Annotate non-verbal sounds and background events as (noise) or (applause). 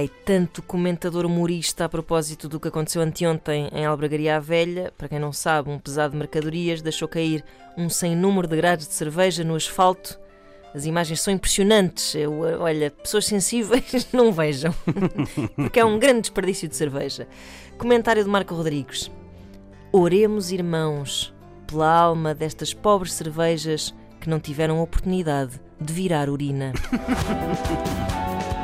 Ai, tanto comentador humorista a propósito do que aconteceu anteontem em Albragaria Velha. Para quem não sabe, um pesado de mercadorias deixou cair um sem número de grades de cerveja no asfalto. As imagens são impressionantes. Eu, olha, pessoas sensíveis (laughs) não vejam, (laughs) porque é um grande desperdício de cerveja. Comentário de Marco Rodrigues. Oremos, irmãos, pela alma destas pobres cervejas que não tiveram oportunidade de virar urina. (laughs)